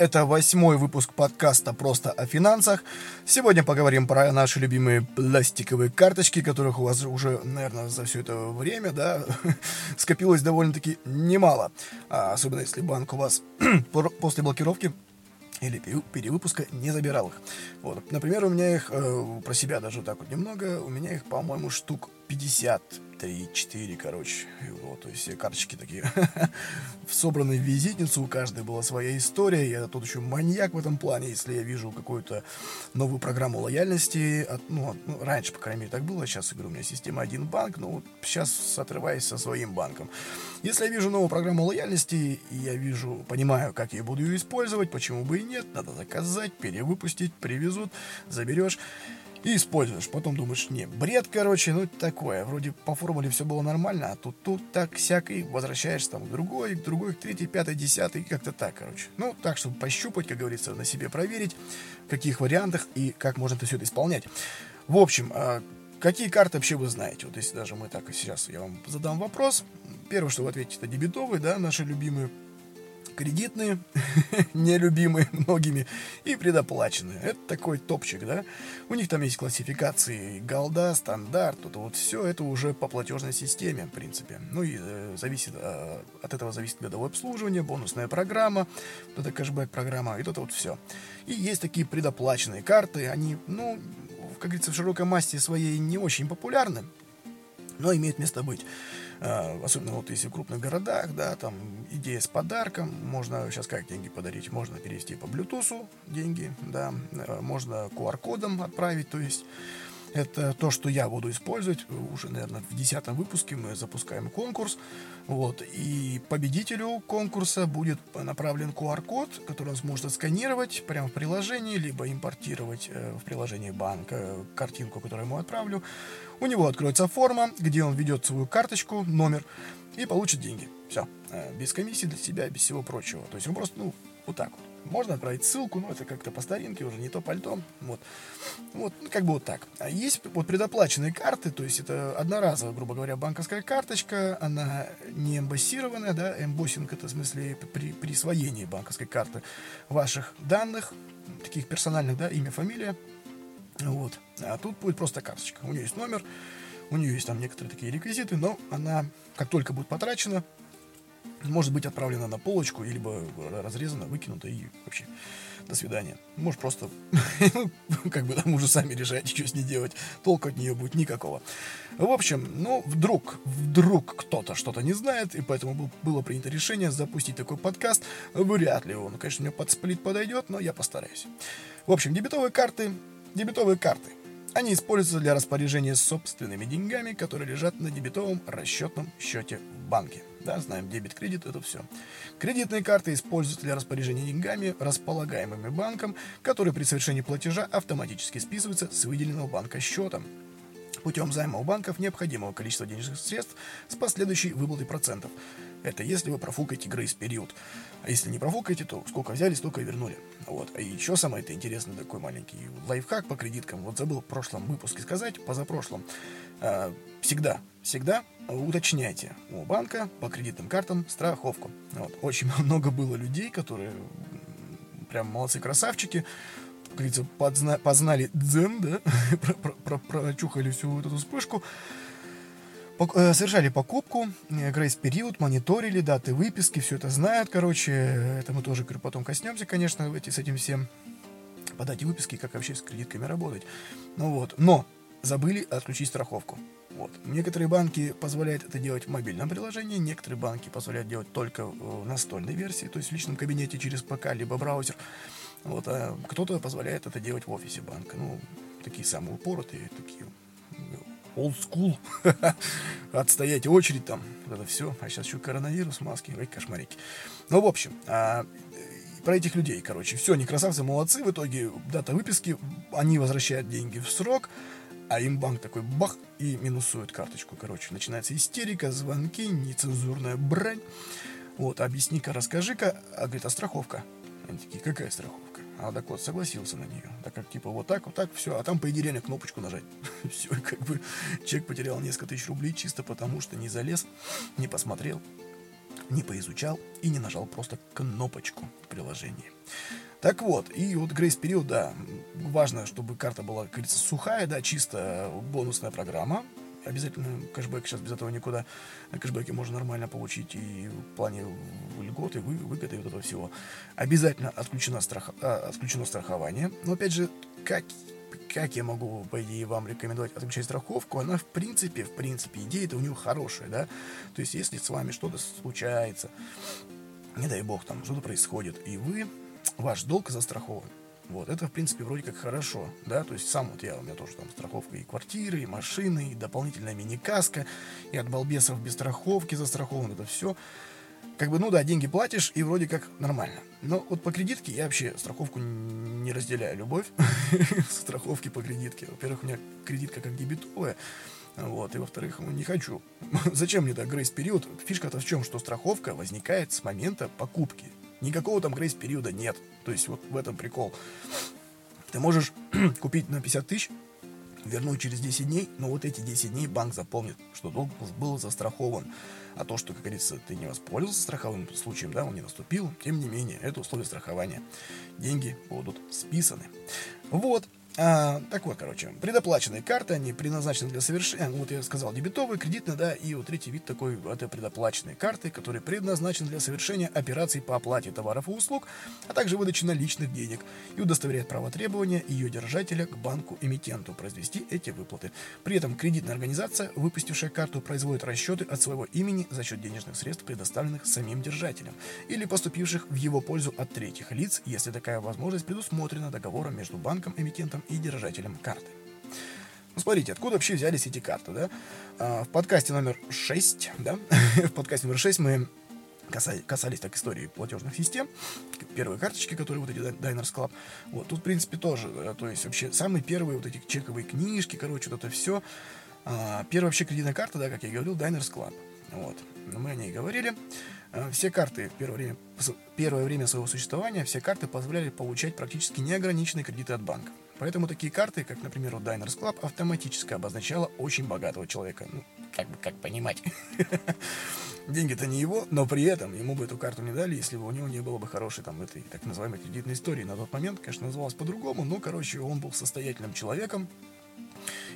Это восьмой выпуск подкаста «Просто о финансах». Сегодня поговорим про наши любимые пластиковые карточки, которых у вас уже, наверное, за все это время, да, скопилось довольно-таки немало. А особенно если банк у вас после блокировки или перевыпуска не забирал их. Вот. Например, у меня их, э, про себя даже так вот немного, у меня их, по-моему, штук 50 3-4, короче. Вот, то есть все карточки такие собраны в визитницу, у каждой была своя история. Я тут еще маньяк в этом плане, если я вижу какую-то новую программу лояльности. От, ну, ну, раньше, по крайней мере, так было. Сейчас, говорю, у меня система один банк, но вот сейчас отрываюсь со своим банком. Если я вижу новую программу лояльности, я вижу, понимаю, как я буду ее использовать, почему бы и нет, надо заказать, перевыпустить, привезут, заберешь и используешь. Потом думаешь, не, бред, короче, ну такое. Вроде по формуле все было нормально, а тут тут так всякий возвращаешься там к другой, к другой, к третьей, пятой, десятой, как-то так, короче. Ну, так, чтобы пощупать, как говорится, на себе проверить, в каких вариантах и как можно это все это исполнять. В общем, а, какие карты вообще вы знаете? Вот если даже мы так и сейчас я вам задам вопрос. Первое, что вы ответите, это дебетовые, да, наши любимые кредитные, нелюбимые многими, и предоплаченные. Это такой топчик, да. У них там есть классификации голда, стандарт, вот, вот все это уже по платежной системе, в принципе. Ну и э, зависит, э, от этого зависит годовое обслуживание, бонусная программа, вот это кэшбэк-программа, и вот это вот все. И есть такие предоплаченные карты, они, ну, как говорится, в широкой массе своей не очень популярны, но имеет место быть. А, особенно вот если в крупных городах, да, там идея с подарком, можно сейчас как деньги подарить, можно перевести по Bluetooth деньги, да, э, можно QR-кодом отправить, то есть это то, что я буду использовать. Уже, наверное, в десятом выпуске мы запускаем конкурс. Вот. И победителю конкурса будет направлен QR-код, который он сможет сканировать прямо в приложении, либо импортировать э, в приложении банка картинку, которую я ему отправлю. У него откроется форма, где он введет свою карточку, номер и получит деньги. Все. Э, без комиссии для себя, без всего прочего. То есть он просто, ну, вот так вот. Можно отправить ссылку, но это как-то по старинке уже, не то пальто. Вот. Вот, ну, как бы вот так. А есть вот предоплаченные карты, то есть это одноразовая, грубо говоря, банковская карточка, она не эмбоссированная, да, эмбоссинг это в смысле при присвоении банковской карты ваших данных, таких персональных, да, имя, фамилия, вот. А тут будет просто карточка. У нее есть номер, у нее есть там некоторые такие реквизиты, но она, как только будет потрачена, может быть отправлена на полочку, либо разрезана, выкинута и вообще до свидания. Может просто, ну, как бы там уже сами решаете, что с ней делать. Толку от нее будет никакого. В общем, ну, вдруг, вдруг кто-то что-то не знает, и поэтому было принято решение запустить такой подкаст. Вряд ли он, конечно, мне под сплит подойдет, но я постараюсь. В общем, дебетовые карты Дебетовые карты. Они используются для распоряжения собственными деньгами, которые лежат на дебетовом расчетном счете в банке. Да, знаем, дебет-кредит это все. Кредитные карты используются для распоряжения деньгами, располагаемыми банком, которые при совершении платежа автоматически списываются с выделенного банка счета путем займа у банков необходимого количества денежных средств с последующей выплатой процентов. Это если вы профукаете грейс период. А если не профукаете, то сколько взяли, столько и вернули. Вот. А еще самое это интересное такой маленький лайфхак по кредиткам. Вот забыл в прошлом выпуске сказать, позапрошлом. А, всегда, всегда уточняйте у банка по кредитным картам страховку. Вот. Очень много было людей, которые прям молодцы красавчики, как говорится, подзна- познали дзен, да, прочухали всю вот эту вспышку, совершали покупку, э, период, мониторили даты выписки, все это знают, короче, это мы тоже потом коснемся, конечно, эти, с этим всем, по дате выписки, как вообще с кредитками работать. Ну вот, но забыли отключить страховку. Вот. Некоторые банки позволяют это делать в мобильном приложении, некоторые банки позволяют делать только в настольной версии, то есть в личном кабинете через ПК либо браузер. Вот, а кто-то позволяет это делать в офисе банка. Ну, такие самые упоротые, такие old school, отстоять очередь там, это все. А сейчас еще коронавирус, маски, ой, кошмарики. Ну, в общем, а, про этих людей, короче, все, они красавцы, молодцы, в итоге дата выписки, они возвращают деньги в срок, а им банк такой бах и минусует карточку, короче. Начинается истерика, звонки, нецензурная брань. Вот, объясни-ка, расскажи-ка, а говорит, а страховка? Они такие, какая страховка? А так вот, согласился на нее. Так как, типа, вот так, вот так, все. А там, по идее, реально кнопочку нажать. все, как бы человек потерял несколько тысяч рублей чисто потому, что не залез, не посмотрел. не поизучал и не нажал просто кнопочку в приложении. Так вот, и вот грейс-период, да, важно, чтобы карта была, как говорится, сухая, да, чисто бонусная программа, обязательно кэшбэк сейчас без этого никуда. На кэшбэке можно нормально получить и в плане льготы, вы, выгоды и вот этого всего. Обязательно отключено, страх, а, отключено страхование. Но опять же, как, как я могу, по идее, вам рекомендовать отключать страховку? Она, в принципе, в принципе, идея это у нее хорошая, да? То есть, если с вами что-то случается, не дай бог, там что-то происходит, и вы, ваш долг застрахован, вот, это, в принципе, вроде как хорошо, да, то есть сам вот я, у меня тоже там страховка и квартиры, и машины, и дополнительная мини-каска, и от балбесов без страховки застрахован, это все. Как бы, ну да, деньги платишь, и вроде как нормально. Но вот по кредитке я вообще страховку не разделяю любовь страховки по кредитке. Во-первых, у меня кредитка как дебетовая, вот, и во-вторых, ну, не хочу. Зачем мне так грейс-период? Фишка-то в чем, что страховка возникает с момента покупки. Никакого там грейс-периода нет. То есть вот в этом прикол. Ты можешь купить на 50 тысяч, вернуть через 10 дней, но вот эти 10 дней банк запомнит, что долг был застрахован. А то, что, как говорится, ты не воспользовался страховым случаем, да, он не наступил, тем не менее, это условие страхования. Деньги будут списаны. Вот, а, так вот, короче, предоплаченные карты, они предназначены для совершения, ну, вот я сказал, дебетовые, кредитные, да, и вот третий вид такой, это предоплаченные карты, которые предназначены для совершения операций по оплате товаров и услуг, а также выдачи наличных денег и удостоверяет право требования ее держателя к банку-эмитенту произвести эти выплаты. При этом кредитная организация, выпустившая карту, производит расчеты от своего имени за счет денежных средств, предоставленных самим держателем, или поступивших в его пользу от третьих лиц, если такая возможность предусмотрена договором между банком-эмитентом и держателем карты. Ну, смотрите, откуда вообще взялись эти карты, да? А, в подкасте номер 6, да, в подкасте номер 6 мы касались, так истории платежных систем, первые карточки, которые вот эти Diners Club, вот, тут, в принципе, тоже, да, то есть вообще самые первые вот эти чековые книжки, короче, вот это все, а, первая вообще кредитная карта, да, как я говорил, Diners Club, вот, мы о ней говорили, а, все карты в первое время, первое время своего существования, все карты позволяли получать практически неограниченные кредиты от банка. Поэтому такие карты, как, например, у Diners Club, автоматически обозначала очень богатого человека. Ну, как бы, как понимать. Деньги-то не его, но при этом ему бы эту карту не дали, если бы у него не было бы хорошей там этой так называемой кредитной истории. На тот момент, конечно, называлась по-другому, но, короче, он был состоятельным человеком,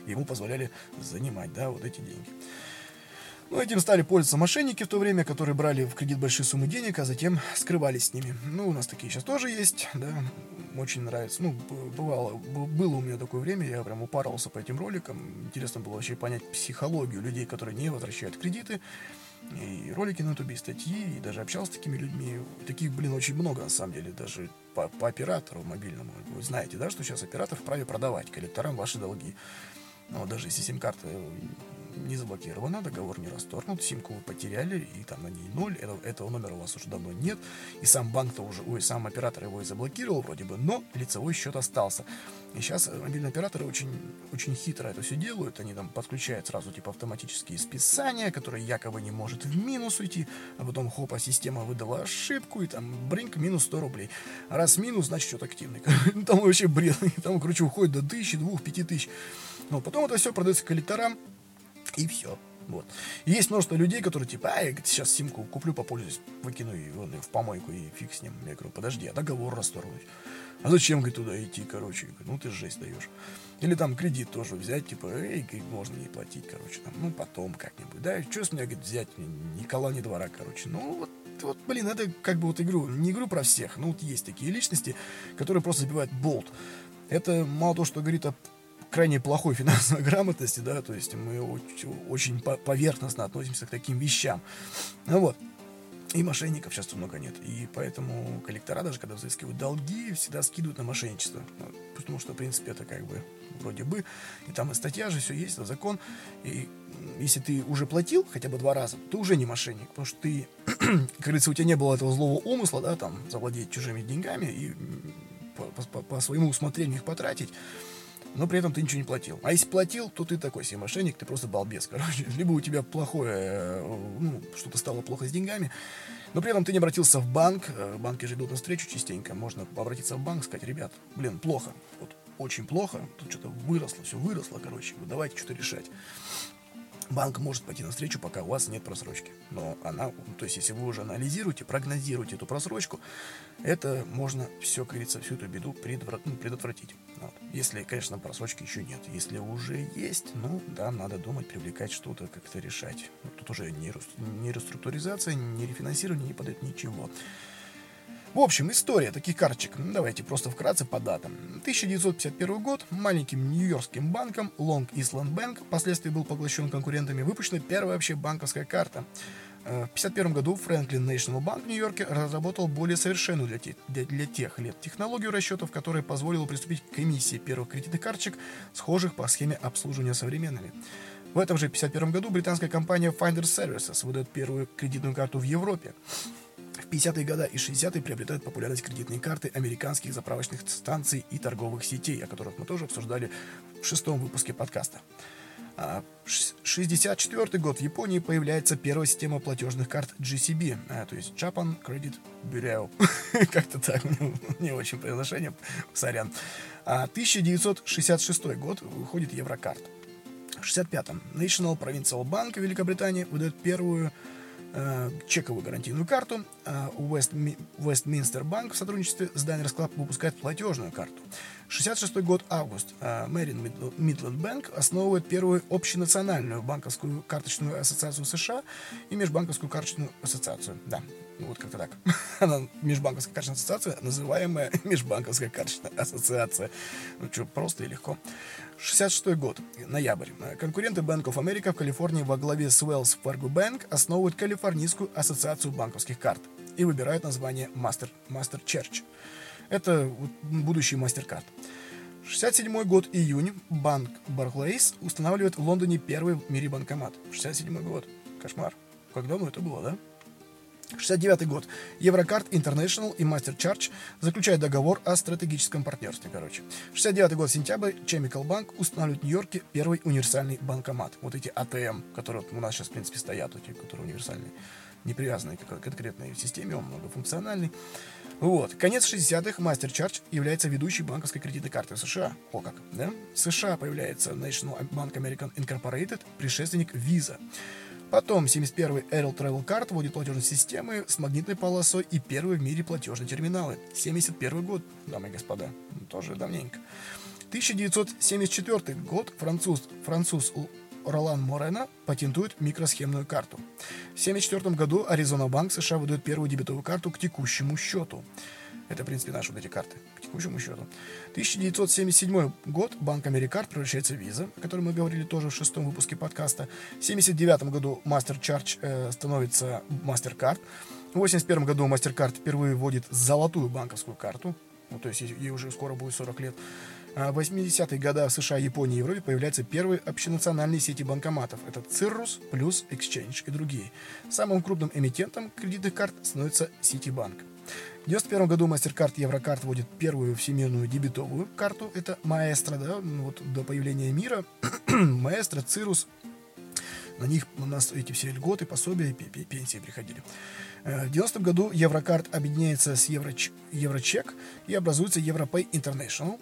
ему позволяли занимать, да, вот эти деньги. Ну, этим стали пользоваться мошенники в то время, которые брали в кредит большие суммы денег, а затем скрывались с ними. Ну, у нас такие сейчас тоже есть, да, очень нравится. Ну, бывало, было у меня такое время, я прям упарывался по этим роликам. Интересно было вообще понять психологию людей, которые не возвращают кредиты. И ролики на ютубе, и статьи, и даже общался с такими людьми. Таких, блин, очень много, на самом деле, даже по, по оператору мобильному. Вы знаете, да, что сейчас оператор вправе продавать коллекторам ваши долги. Ну, даже если сим-карта не заблокирована, договор не расторгнут, симку вы потеряли, и там на ней ноль, этого, этого номера у вас уже давно нет, и сам банк-то уже, ой, сам оператор его и заблокировал вроде бы, но лицевой счет остался. И сейчас мобильные операторы очень, очень хитро это все делают, они там подключают сразу типа автоматические списания, которые якобы не может в минус уйти, а потом хопа, система выдала ошибку, и там бринк минус 100 рублей. Раз минус, значит счет активный. Там вообще бред, там, короче, уходит до тысячи, двух, пяти тысяч. Но потом это все продается коллекторам, и все. Вот. Есть множество людей, которые типа, а, я сейчас симку куплю, попользуюсь, выкину и вон, в помойку и фиг с ним. Я говорю, подожди, а договор расторгнуть? А зачем, говорит, туда идти, короче? Говорю, ну ты жесть даешь. Или там кредит тоже взять, типа, эй, можно не платить, короче, там, ну потом как-нибудь. Да, что с меня, говорит, взять, ни кола, ни двора, короче. Ну вот, вот, блин, это как бы вот игру, не игру про всех, но вот есть такие личности, которые просто забивают болт. Это мало того, что говорит о крайне плохой финансовой грамотности, да, то есть мы очень, поверхностно относимся к таким вещам. Ну вот. И мошенников сейчас много нет. И поэтому коллектора, даже когда взыскивают долги, всегда скидывают на мошенничество. Ну, потому что, в принципе, это как бы вроде бы. И там и статья же, все есть, это закон. И если ты уже платил хотя бы два раза, ты уже не мошенник. Потому что ты, как говорится, у тебя не было этого злого умысла, да, там, завладеть чужими деньгами и по, по, по своему усмотрению их потратить но при этом ты ничего не платил. А если платил, то ты такой себе мошенник, ты просто балбес, короче. Либо у тебя плохое, э, ну, что-то стало плохо с деньгами, но при этом ты не обратился в банк, э, банки же идут навстречу частенько, можно обратиться в банк, сказать, ребят, блин, плохо, вот очень плохо, тут что-то выросло, все выросло, короче, давайте что-то решать. Банк может пойти навстречу, пока у вас нет просрочки. Но она, то есть если вы уже анализируете, прогнозируете эту просрочку, это можно все, как говорится, всю эту беду ну, предотвратить. Вот. Если, конечно, просрочки еще нет. Если уже есть, ну да, надо думать, привлекать что-то, как-то решать. Тут уже не реструктуризация, не рефинансирование не подает ничего. В общем, история таких карточек. Ну, давайте просто вкратце по датам. 1951 год. Маленьким нью-йоркским банком Long Island Bank, впоследствии был поглощен конкурентами, выпущена первая вообще банковская карта. Э, в 1951 году Franklin National Bank в Нью-Йорке разработал более совершенную для, те, для, для тех лет технологию расчетов, которая позволила приступить к эмиссии первых кредитных карточек, схожих по схеме обслуживания современными. В этом же 1951 году британская компания Finder Services выдает первую кредитную карту в Европе. В 50-е годы и 60-е приобретают популярность кредитные карты американских заправочных станций и торговых сетей, о которых мы тоже обсуждали в шестом выпуске подкаста. А, 64 год в Японии появляется первая система платежных карт GCB, а, то есть Japan Credit Bureau. Как-то так, не очень произношение, сорян. А 1966 год выходит Еврокарт. В 65-м National Provincial Bank Великобритании выдает первую чековую гарантийную карту. Э, West, Westminster Bank в сотрудничестве с Diners Club выпускает платежную карту. 66 год, август. Мэрин Midland Bank основывает первую общенациональную банковскую карточную ассоциацию США и межбанковскую карточную ассоциацию. Да, ну вот как-то так. Она межбанковская карточная ассоциация, называемая межбанковская карточная ассоциация. Ну что, просто и легко. 66 год, ноябрь. Конкуренты Bank of America в Калифорнии во главе с Wells Fargo Bank основывают Калифорнийскую ассоциацию банковских карт и выбирают название Master, Master Church. Это будущий MasterCard. 67 год, июнь, банк Barclays устанавливает в Лондоне первый в мире банкомат. 67 год. Кошмар. Как давно это было, да? 69 год. Еврокарт International и Master Charge заключают договор о стратегическом партнерстве, короче. 69 год, сентябрь, Chemical Bank устанавливает в Нью-Йорке первый универсальный банкомат. Вот эти АТМ, которые у нас сейчас, в принципе, стоят, эти, которые универсальные, не привязанные к конкретной системе, он многофункциональный. Вот. Конец 60-х Master Charge является ведущей банковской кредитной картой США. О как, да? В США появляется National Bank American Incorporated, предшественник Visa. Потом 71-й Aerial Travel Card вводит платежные системы с магнитной полосой и первые в мире платежные терминалы. 71 год, дамы и господа, тоже давненько. 1974 год француз, француз Ролан Морена патентует микросхемную карту. В 1974 году Аризона Банк США выдает первую дебетовую карту к текущему счету. Это, в принципе, наши вот эти карты, к текущему счету. 1977 год Банк Америкард превращается в Visa, о котором мы говорили тоже в шестом выпуске подкаста. В 1979 году Master Charge э, становится MasterCard. В 1981 году MasterCard впервые вводит золотую банковскую карту. Ну, то есть ей уже скоро будет 40 лет. В 80-е годы в США, Японии и Европе появляются первые общенациональные сети банкоматов. Это Cirrus, плюс Exchange и другие. Самым крупным эмитентом кредитных карт становится Citibank. В 1991 году MasterCard Еврокарт вводит первую всемирную дебетовую карту. Это Маэстро, да, ну вот до появления мира. Маэстро, Цирус. На них у нас эти все льготы, пособия пенсии приходили. Э, в 90 году Еврокарт объединяется с Евроч... Еврочек и образуется Европей International.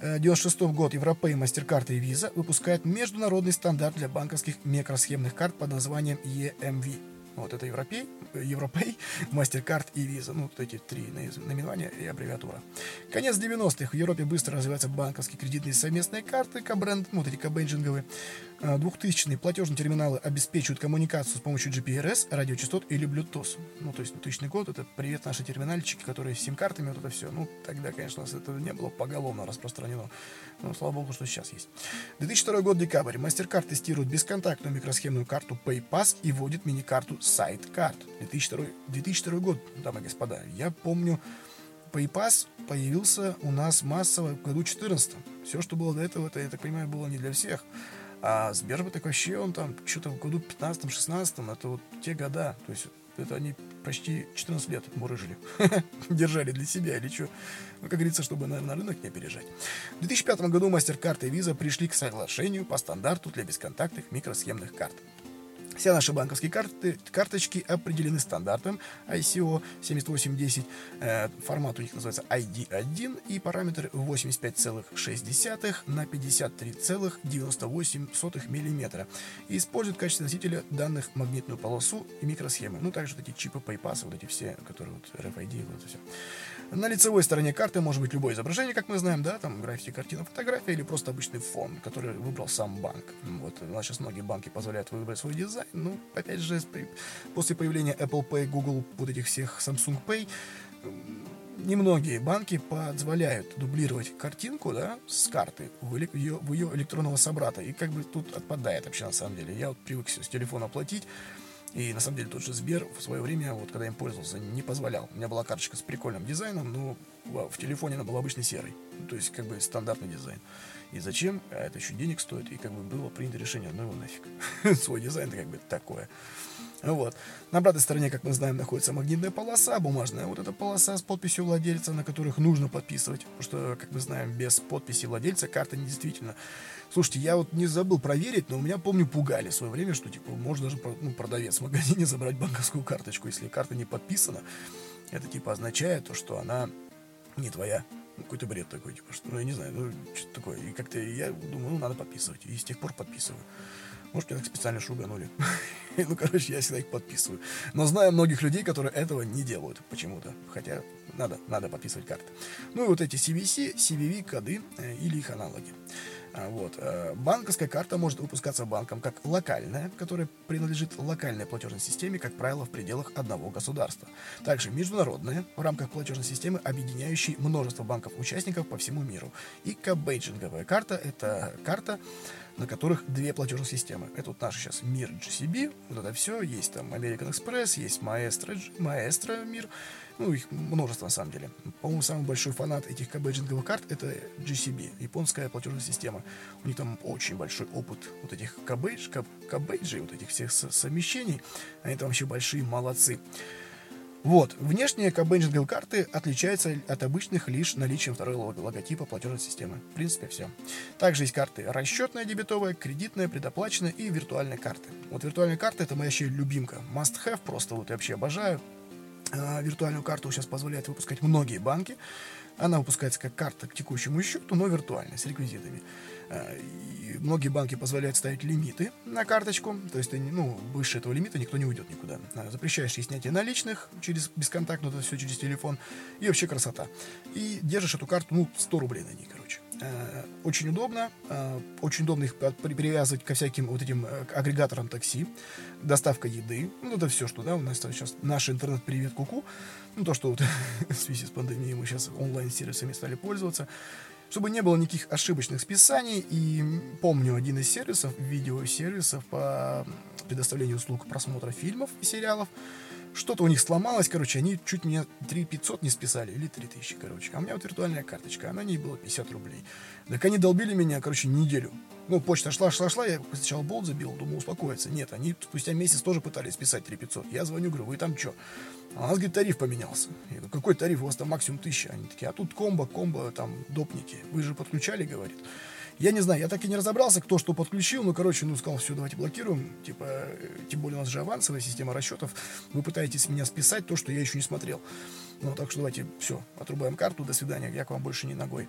В 96 год Европей, MasterCard и Visa выпускают международный стандарт для банковских микросхемных карт под названием EMV. Вот это Европей, Европей, MasterCard и Visa. Ну, вот эти три наименования и аббревиатура. Конец 90-х. В Европе быстро развиваются банковские кредитные совместные карты, кабренд, ну, вот эти кабенджинговые. 2000-е а, платежные терминалы обеспечивают коммуникацию с помощью GPRS, радиочастот или Bluetooth. Ну, то есть 2000 год, это привет наши терминальчики, которые с сим-картами, вот это все. Ну, тогда, конечно, у нас это не было поголовно распространено. Ну, слава богу, что сейчас есть. 2002 год, декабрь. MasterCard тестирует бесконтактную микросхемную карту PayPass и вводит мини-карту SideCard. 2002, 2002 год, дамы и господа. Я помню, PayPass появился у нас массово в году 14 Все, что было до этого, это, я так понимаю, было не для всех. А Сбербанк так вообще он там что-то в году 15-16, это вот те года. То есть это они почти 14 лет мурыжили. Держали для себя или что. Ну, как говорится, чтобы на, на рынок не опережать. В 2005 году MasterCard и Visa пришли к соглашению по стандарту для бесконтактных микросхемных карт. Все наши банковские карты, карточки определены стандартом ICO 7810. Э, формат у них называется ID1 и параметр 85,6 на 53,98 мм. Используют в качестве носителя данных магнитную полосу и микросхемы. Ну, также вот эти чипы PayPass, вот эти все, которые вот RFID, вот это все. На лицевой стороне карты может быть любое изображение, как мы знаем, да, там граффити, картина, фотография или просто обычный фон, который выбрал сам банк. Вот у нас сейчас многие банки позволяют выбрать свой дизайн. Ну, опять же, после появления Apple Pay, Google, вот этих всех Samsung Pay, немногие банки позволяют дублировать картинку да, с карты в ее, в ее электронного собрата. И как бы тут отпадает вообще на самом деле. Я вот привык с телефона платить. И на самом деле тот же Сбер в свое время, вот когда им пользовался, не позволял. У меня была карточка с прикольным дизайном, но в телефоне она была обычный серый. То есть как бы стандартный дизайн. И зачем? А это еще денег стоит. И как бы было принято решение, ну его нафиг. Свой дизайн как бы такое. Вот. На обратной стороне, как мы знаем, находится магнитная полоса, бумажная. Вот эта полоса с подписью владельца, на которых нужно подписывать. Потому что, как мы знаем, без подписи владельца карта не действительно. Слушайте, я вот не забыл проверить, но у меня, помню, пугали в свое время, что, типа, можно даже ну, продавец в магазине забрать банковскую карточку, если карта не подписана. Это, типа, означает то, что она не твоя. Ну, какой-то бред такой, типа, что, ну, я не знаю, ну, что такое. И как-то я думаю, ну, надо подписывать. И с тех пор подписываю. Может, меня так специально шуганули. ну, короче, я всегда их подписываю. Но знаю многих людей, которые этого не делают почему-то. Хотя надо, надо подписывать карты. Ну и вот эти CVC, CVV коды э, или их аналоги. А, вот. Э, банковская карта может выпускаться банком как локальная, которая принадлежит локальной платежной системе, как правило, в пределах одного государства. Также международная, в рамках платежной системы, объединяющей множество банков-участников по всему миру. И кабейджинговая карта — это карта, на которых две платежные системы. Это вот наш сейчас мир GCB, вот это все, есть там American Express, есть Maestro, Maestro мир, ну, их множество на самом деле. По-моему, самый большой фанат этих кабейджинговых карт это GCB, японская платежная система. У них там очень большой опыт вот этих кабейдж, каб, кабейджей, вот этих всех совмещений. Они там вообще большие молодцы. Вот, внешние кабенджинговые карты отличаются от обычных лишь наличием второго логотипа платежной системы. В принципе, все. Также есть карты расчетная, дебетовая, кредитная, предоплаченная и виртуальные карты. Вот виртуальная карта это моя вообще любимка. Must have, просто вот я вообще обожаю. А, виртуальную карту сейчас позволяет выпускать многие банки. Она выпускается как карта к текущему счету, но виртуальная, с реквизитами. А, и многие банки позволяют ставить лимиты на карточку, то есть ну, выше этого лимита никто не уйдет никуда. А, запрещаешь ей снятие наличных через бесконтактно, это все через телефон, и вообще красота. И держишь эту карту, ну, 100 рублей на ней, короче. Э, очень удобно. Э, очень удобно их привязывать ко всяким вот этим э, агрегаторам такси. Доставка еды. Ну, это все, что, да, у нас сейчас наш интернет-привет куку. Ну, то, что вот в связи с пандемией мы сейчас онлайн-сервисами стали пользоваться. Чтобы не было никаких ошибочных списаний. И помню один из сервисов, видеосервисов по предоставлению услуг просмотра фильмов и сериалов. Что-то у них сломалось, короче, они чуть мне 3 500 не списали, или 3 тысячи, короче. А у меня вот виртуальная карточка, а на ней было 50 рублей. Так они долбили меня, короче, неделю. Ну, почта шла, шла, шла, я сначала болт забил, думал, успокоиться. Нет, они спустя месяц тоже пытались списать 3 500. Я звоню, говорю, вы там что? А у нас, говорит, тариф поменялся. Я говорю, какой тариф? У вас там максимум 1000. Они такие, а тут комбо, комбо, там, допники. Вы же подключали, говорит. Я не знаю, я так и не разобрался, кто что подключил. Ну, короче, ну, сказал, все, давайте блокируем. Типа, э, тем более у нас же авансовая система расчетов. Вы пытаетесь меня списать то, что я еще не смотрел. Ну, так что давайте, все, отрубаем карту, до свидания, я к вам больше не ногой.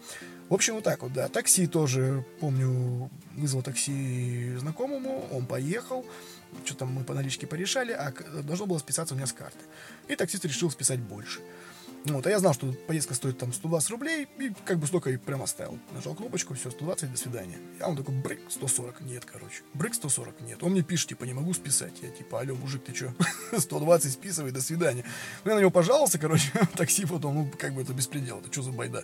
В общем, вот так вот, да. Такси тоже, помню, вызвал такси знакомому, он поехал, что-то мы по наличке порешали, а должно было списаться у меня с карты. И таксист решил списать больше. Вот, а я знал, что поездка стоит там 120 рублей, и как бы столько и прямо оставил. Нажал кнопочку, все, 120, до свидания. А он такой, брык, 140, нет, короче. Брык, 140, нет. Он мне пишет, типа, не могу списать. Я типа, алло, мужик, ты что, 120 списывай, до свидания. Ну, я на него пожаловался, короче, такси потом, ну, как бы это беспредел, это что за байда.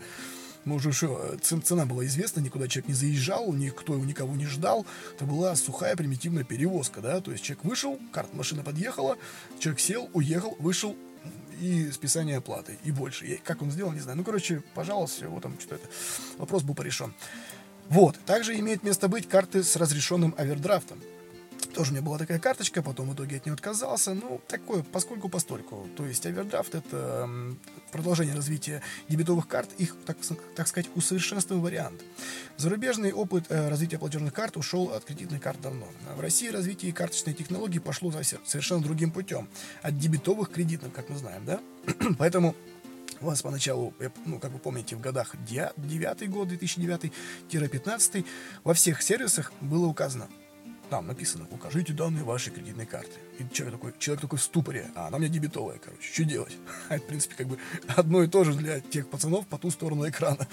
Ну, уже что, цена была известна, никуда человек не заезжал, никто его никого не ждал. Это была сухая примитивная перевозка, да, то есть человек вышел, карта машина подъехала, человек сел, уехал, вышел, и списание оплаты, и больше. Я, как он сделал, не знаю. Ну, короче, пожалуйста, вот там что-то. Вопрос был порешен. Вот. Также имеет место быть карты с разрешенным овердрафтом. Тоже у меня была такая карточка, потом в итоге от нее отказался. Ну, такое, поскольку постольку. То есть овердрафт — это продолжение развития дебетовых карт, их, так, так сказать, усовершенствованный вариант. Зарубежный опыт э, развития платежных карт ушел от кредитных карт давно. В России развитие карточной технологии пошло совершенно другим путем. От дебетовых к кредитным, как мы знаем, да? Поэтому у вас поначалу, ну, как вы помните, в годах 9 год, 2009-15, во всех сервисах было указано там написано, укажите данные вашей кредитной карты. И человек такой, человек такой в ступоре, а она меня дебетовая, короче, что делать? Это, в принципе, как бы одно и то же для тех пацанов по ту сторону экрана.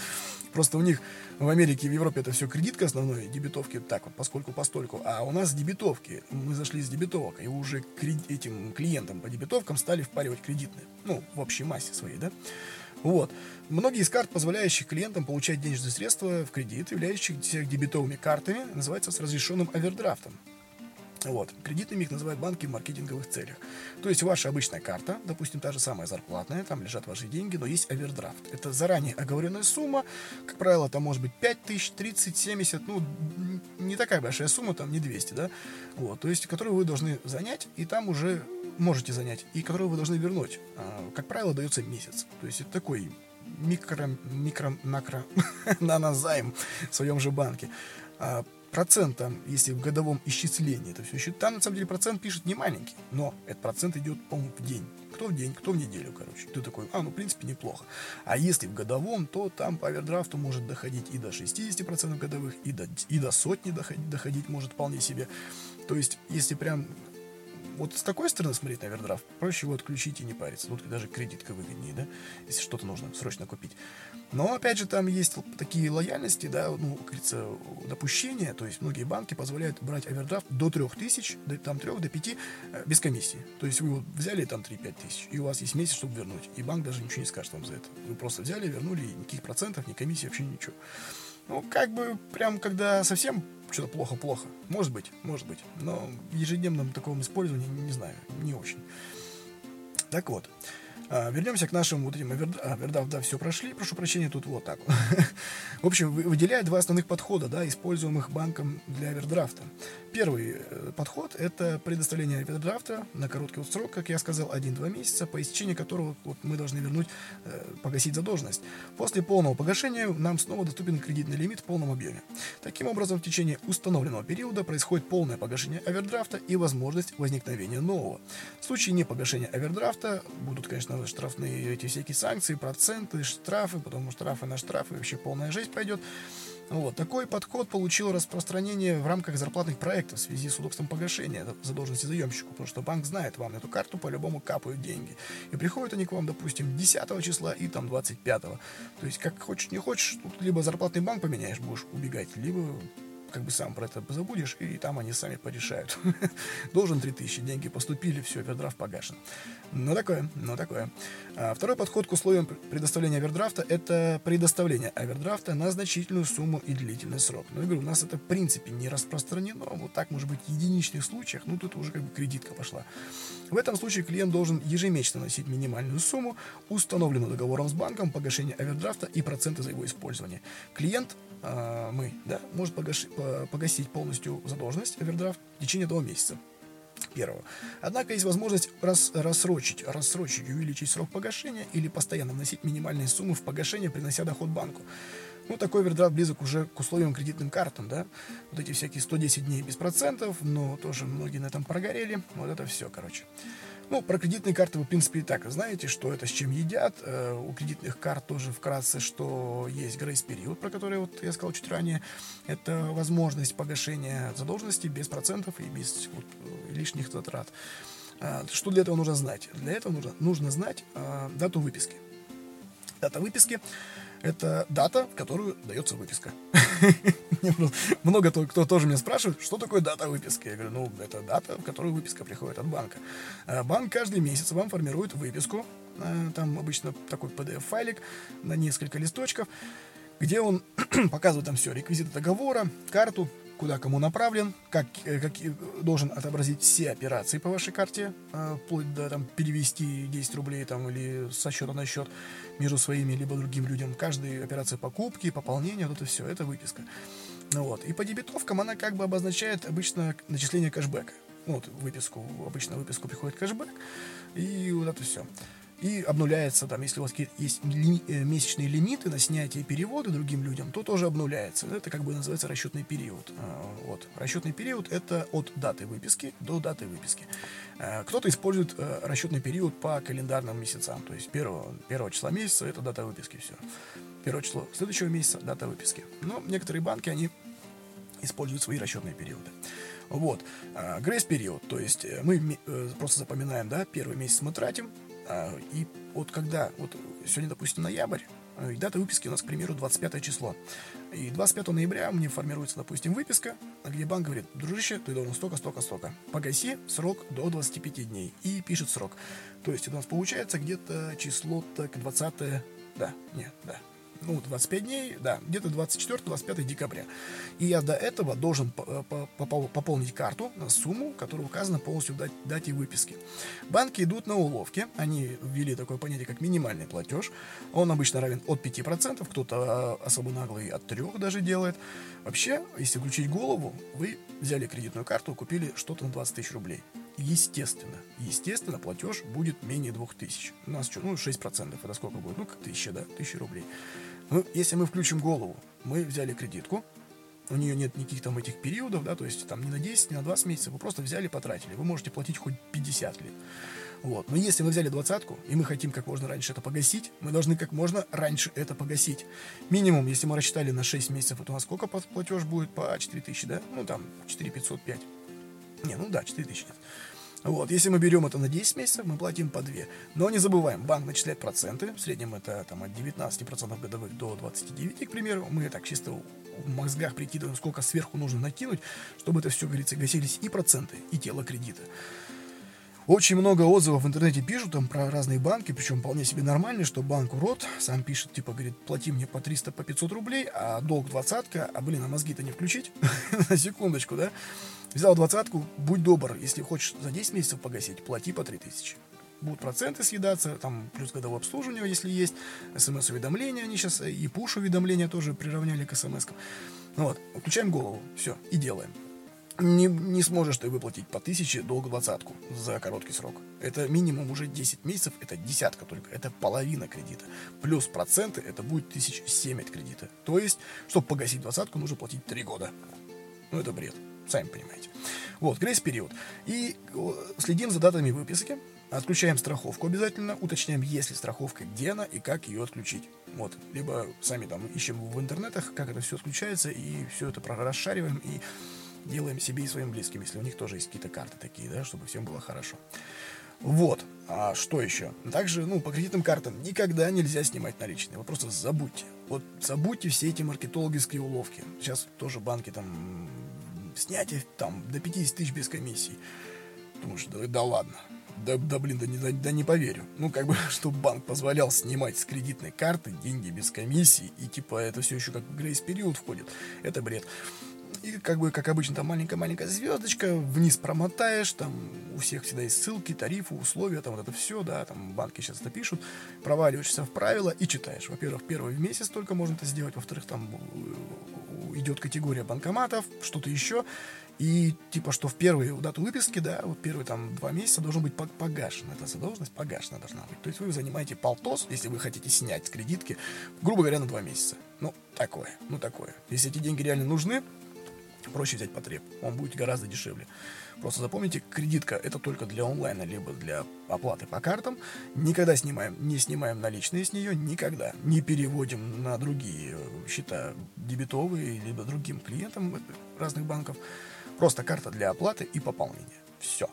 Просто у них в Америке и в Европе это все кредитка основной, дебетовки так вот, поскольку постольку, а у нас дебетовки. Мы зашли с дебетовок, и уже этим клиентам по дебетовкам стали впаривать кредитные. Ну, в общей массе своей, да? Вот. Многие из карт, позволяющих клиентам получать денежные средства в кредит, являющихся дебетовыми картами, называются с разрешенным овердрафтом. Вот. Кредитными их называют банки в маркетинговых целях. То есть ваша обычная карта, допустим, та же самая зарплатная, там лежат ваши деньги, но есть овердрафт. Это заранее оговоренная сумма, как правило, там может быть 5 тысяч, 30, 70, ну, не такая большая сумма, там не 200, да, вот, то есть, которую вы должны занять, и там уже можете занять, и которую вы должны вернуть. А, как правило, дается месяц. То есть это такой микро, микро, макро, нанозайм в своем же банке. А, процентом, если в годовом исчислении это все еще, там на самом деле процент пишет не маленький, но этот процент идет, по-моему, в день. Кто в день, кто в неделю, короче. Ты такой, а, ну, в принципе, неплохо. А если в годовом, то там по овердрафту может доходить и до 60% годовых, и до, и до сотни доходить, доходить может вполне себе. То есть, если прям вот с такой стороны смотреть на овердрафт, проще его отключить и не париться. Тут даже кредитка выгоднее, да, если что-то нужно срочно купить. Но, опять же, там есть такие лояльности, да, ну, как говорится, допущения, то есть многие банки позволяют брать овердрафт до 3000, до, там 3 до 5 э, без комиссии. То есть вы взяли там 3-5 тысяч, и у вас есть месяц, чтобы вернуть. И банк даже ничего не скажет вам за это. Вы просто взяли, вернули, никаких процентов, ни комиссии, вообще ничего. Ну, как бы, прям, когда совсем что-то плохо-плохо. Может быть, может быть. Но в ежедневном таком использовании, не знаю, не очень. Так вот, а, вернемся к нашим вот этим овердав, да, все прошли, прошу прощения, тут вот так. В общем, выделяет два основных подхода, да, используемых банком для овердрафта. Первый э, подход – это предоставление овердрафта на короткий срок, как я сказал, 1-2 месяца, по истечении которого вот, мы должны вернуть, э, погасить задолженность. После полного погашения нам снова доступен кредитный лимит в полном объеме. Таким образом, в течение установленного периода происходит полное погашение овердрафта и возможность возникновения нового. В случае непогашения овердрафта будут, конечно, штрафные эти всякие санкции, проценты, штрафы, потому что штрафы на штрафы, вообще полная жизнь пойдет. Вот. Такой подход получил распространение в рамках зарплатных проектов в связи с удобством погашения задолженности заемщику, потому что банк знает, вам эту карту по-любому капают деньги. И приходят они к вам, допустим, 10 числа и там 25. То есть, как хочешь, не хочешь, тут либо зарплатный банк поменяешь, будешь убегать, либо как бы сам про это забудешь, и там они сами порешают. Должен 3000, деньги поступили, все, овердрафт погашен. Ну такое, ну такое. А второй подход к условиям предоставления овердрафта – это предоставление овердрафта на значительную сумму и длительный срок. Ну, я говорю, у нас это в принципе не распространено, вот так может быть в единичных случаях, ну тут уже как бы кредитка пошла. В этом случае клиент должен ежемесячно носить минимальную сумму, установленную договором с банком, погашение овердрафта и проценты за его использование. Клиент э, мы, да, может погаши, погасить полностью задолженность, овердрафт, в течение этого месяца. Первого. Однако есть возможность рас, рассрочить, рассрочить, увеличить срок погашения или постоянно вносить минимальные суммы в погашение, принося доход банку. Ну, такой овердрафт близок уже к условиям кредитным картам, да. Вот эти всякие 110 дней без процентов, но тоже многие на этом прогорели. Вот это все, короче. Ну, про кредитные карты вы, в принципе, и так знаете, что это с чем едят. Э, у кредитных карт тоже вкратце, что есть грейс-период, про который вот я сказал чуть ранее. Это возможность погашения задолженности без процентов и без вот, лишних затрат. Э, что для этого нужно знать? Для этого нужно, нужно знать э, дату выписки. Дата выписки – это дата, в которую дается выписка. Много кто тоже меня спрашивает, что такое дата выписки. Я говорю, ну, это дата, в которую выписка приходит от банка. А банк каждый месяц вам формирует выписку. А, там обычно такой PDF-файлик на несколько листочков, где он показывает там все, реквизиты договора, карту, куда кому направлен, как, э, как должен отобразить все операции по вашей карте, э, вплоть до там, перевести 10 рублей там, или со счета на счет между своими либо другим людям. Каждая операция покупки, пополнения, вот это все, это выписка. Ну вот. И по дебетовкам она как бы обозначает обычно начисление кэшбэка. Вот выписку, обычно выписку приходит кэшбэк, и вот это все и обнуляется, там, если у вас есть ли, э, месячные лимиты на снятие переводы другим людям, то тоже обнуляется. Это как бы называется расчетный период. А, вот. Расчетный период это от даты выписки до даты выписки. А, кто-то использует э, расчетный период по календарным месяцам, то есть первого, первого числа месяца это дата выписки, все. Первое число следующего месяца дата выписки. Но некоторые банки, они используют свои расчетные периоды. Вот. Грейс-период, то есть э, мы просто запоминаем, да, первый месяц мы тратим, и вот когда, вот сегодня, допустим, ноябрь, э, дата выписки у нас, к примеру, 25 число. И 25 ноября мне формируется, допустим, выписка, где банк говорит, дружище, ты должен столько, столько, столько. Погаси срок до 25 дней. И пишет срок. То есть у нас получается где-то число так 20 да, нет, да, ну, 25 дней, да, где-то 24-25 декабря. И я до этого должен э, пополнить карту на сумму, которая указана полностью в дате выписки. Банки идут на уловки, они ввели такое понятие, как минимальный платеж. Он обычно равен от 5%, кто-то э, особо наглый от 3 даже делает. Вообще, если включить голову, вы взяли кредитную карту, купили что-то на 20 тысяч рублей естественно, естественно, платеж будет менее 2000. У нас что, ну, 6%, это сколько будет? Ну, как 1000, да, 1000 рублей. Ну, если мы включим голову, мы взяли кредитку, у нее нет никаких там этих периодов, да, то есть там не на 10, не на 20 месяцев, вы просто взяли, потратили. Вы можете платить хоть 50 лет. Вот. Но если мы взяли двадцатку, и мы хотим как можно раньше это погасить, мы должны как можно раньше это погасить. Минимум, если мы рассчитали на 6 месяцев, это у нас сколько платеж будет? По 4000, да? Ну, там, 4505. Не, ну да, 4000 нет. Вот, если мы берем это на 10 месяцев, мы платим по 2. Но не забываем, банк начисляет проценты, в среднем это там, от 19% годовых до 29, к примеру. Мы так чисто в мозгах прикидываем, сколько сверху нужно накинуть, чтобы это все, говорится, гасились и проценты, и тело кредита. Очень много отзывов в интернете пишут там про разные банки, причем вполне себе нормальные, что банк урод, сам пишет, типа, говорит, плати мне по 300, по 500 рублей, а долг двадцатка, а, блин, а мозги-то не включить, на секундочку, да? Взял двадцатку, будь добр, если хочешь за 10 месяцев погасить, плати по 3000. Будут проценты съедаться, там плюс годовое обслуживание, если есть, смс-уведомления, они сейчас и пуш-уведомления тоже приравняли к смс-кам. Ну вот, включаем голову, все, и делаем. Не, не сможешь ты выплатить по тысяче долго двадцатку за короткий срок. Это минимум уже 10 месяцев, это десятка только, это половина кредита. Плюс проценты, это будет тысяч семь от кредита. То есть, чтобы погасить двадцатку, нужно платить 3 года. Ну, это бред сами понимаете. Вот, грейс-период. И следим за датами выписки, отключаем страховку обязательно, уточняем, есть ли страховка, где она и как ее отключить. Вот, либо сами там ищем в интернетах, как это все отключается, и все это расшариваем и делаем себе и своим близким, если у них тоже есть какие-то карты такие, да, чтобы всем было хорошо. Вот. А что еще? Также, ну, по кредитным картам никогда нельзя снимать наличные. Вы просто забудьте. Вот забудьте все эти маркетологические уловки. Сейчас тоже банки там снятие там до 50 тысяч без комиссии. Думаешь, да, да ладно. Да, да блин, да не, да, да не поверю. Ну, как бы, чтобы банк позволял снимать с кредитной карты деньги без комиссии, и типа это все еще как в грейс-период входит. Это бред. И как бы, как обычно, там маленькая-маленькая звездочка, вниз промотаешь, там у всех всегда есть ссылки, тарифы, условия, там вот это все, да, там банки сейчас это пишут, проваливаешься в правила и читаешь. Во-первых, первый месяц только можно это сделать, во-вторых, там идет категория банкоматов, что-то еще, и типа, что в первую дату выписки, да, вот первые там два месяца должен быть погашена эта задолженность, погашена должна быть. То есть вы занимаете полтос, если вы хотите снять кредитки, грубо говоря, на два месяца. Ну, такое, ну такое. Если эти деньги реально нужны, проще взять потреб. Он будет гораздо дешевле. Просто запомните, кредитка это только для онлайна, либо для оплаты по картам. Никогда снимаем, не снимаем наличные с нее, никогда. Не переводим на другие счета дебетовые, либо другим клиентам разных банков. Просто карта для оплаты и пополнения. Все.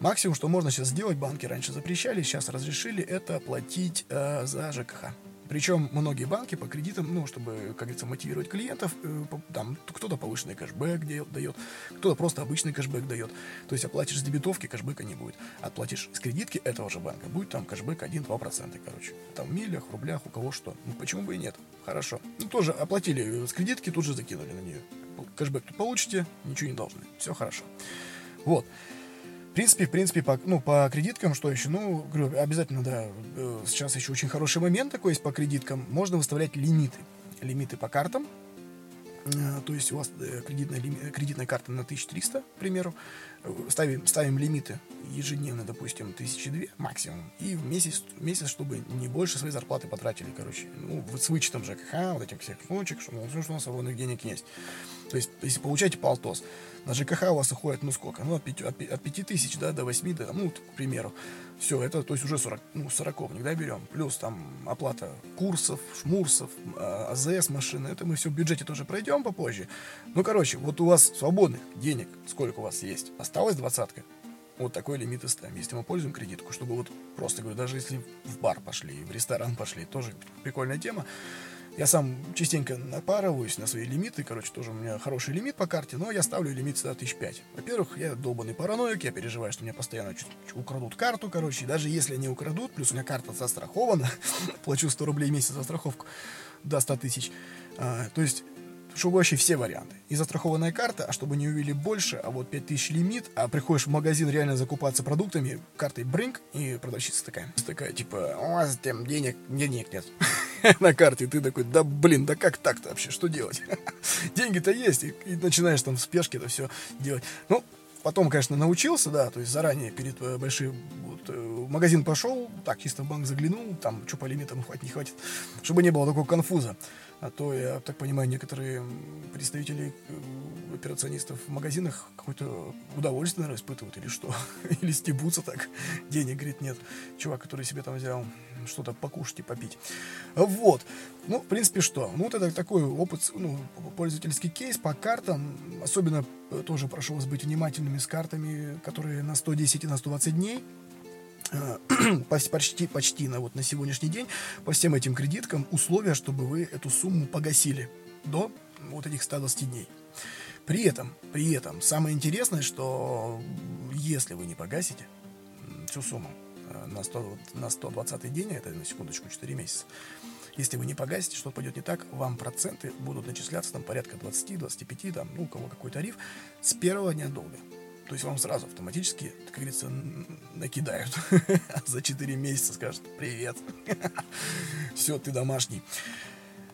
Максимум, что можно сейчас сделать, банки раньше запрещали, сейчас разрешили, это платить э, за ЖКХ. Причем многие банки по кредитам, ну, чтобы, как говорится, мотивировать клиентов, э, там кто-то повышенный кэшбэк дает, кто-то просто обычный кэшбэк дает. То есть оплатишь с дебетовки, кэшбэка не будет. Отплатишь с кредитки этого же банка, будет там кэшбэк 1-2%, короче. Там в милях, в рублях, у кого что. Ну, почему бы и нет? Хорошо. Ну, тоже оплатили с кредитки, тут же закинули на нее. Кэшбэк получите, ничего не должны. Все хорошо. Вот. В принципе, в принципе, по, ну, по кредиткам, что еще? Ну, говорю, обязательно, да, э, сейчас еще очень хороший момент такой есть по кредиткам. Можно выставлять лимиты. Лимиты по картам. Э, то есть у вас э, кредитная, кредитная карта на 1300, к примеру, ставим, ставим лимиты ежедневно, допустим, 1002 максимум, и в месяц, в месяц, чтобы не больше своей зарплаты потратили, короче, ну, вот с вычетом ЖКХ, вот этих всех штучек, что, ну, что у нас свободных денег есть. То есть, если получаете полтос, на ЖКХ у вас уходит, ну, сколько? Ну, от 5, от 5, от 5 тысяч, да, до 8, да, ну, к примеру. Все, это, то есть, уже 40, ну, 40 да, берем. Плюс там оплата курсов, шмурсов, а, АЗС машины. Это мы все в бюджете тоже пройдем попозже. Ну, короче, вот у вас свободных денег, сколько у вас есть, осталось двадцатка. Вот такой лимит и ставим. Если мы пользуем кредитку, чтобы вот просто говорю, даже если в бар пошли, в ресторан пошли, тоже прикольная тема. Я сам частенько напарываюсь на свои лимиты, короче, тоже у меня хороший лимит по карте, но я ставлю лимит всегда тысяч пять. Во-первых, я долбанный параноик, я переживаю, что мне постоянно украдут карту, короче, и даже если они украдут, плюс у меня карта застрахована, плачу 100 рублей в месяц за страховку до 100 тысяч, а, то есть чтобы вообще все варианты. И застрахованная карта, а чтобы не увели больше, а вот 5000 лимит, а приходишь в магазин реально закупаться продуктами, картой Бринк, и продавщица такая, такая, типа, у вас там денег, денег нет на карте. Ты такой, да блин, да как так-то вообще, что делать? Деньги-то есть, и, и начинаешь там в спешке это все делать. Ну, потом, конечно, научился, да, то есть заранее перед э, большим вот, э, в магазин пошел, так, чисто в банк заглянул, там, что по лимитам хватит, не хватит, чтобы не было такого конфуза. А то, я так понимаю, некоторые представители э, операционистов в магазинах какое-то удовольствие, наверное, испытывают или что. или стебутся так. Денег, говорит, нет. Чувак, который себе там взял что-то покушать и попить. Вот. Ну, в принципе, что? Ну, вот это такой опыт, ну, пользовательский кейс по картам. Особенно э, тоже прошу вас быть внимательными с картами, которые на 110 и на 120 дней. Э, почти, почти на, вот, на сегодняшний день по всем этим кредиткам условия, чтобы вы эту сумму погасили до вот этих 120 дней. При этом, при этом, самое интересное, что если вы не погасите всю сумму э, на, 100, на 120 день, это на секундочку 4 месяца, если вы не погасите, что пойдет не так, вам проценты будут начисляться там порядка 20-25, там, ну, у кого какой тариф, с первого дня долга. То есть вам сразу автоматически, как говорится, накидают. За 4 месяца скажут «Привет». Все, ты домашний.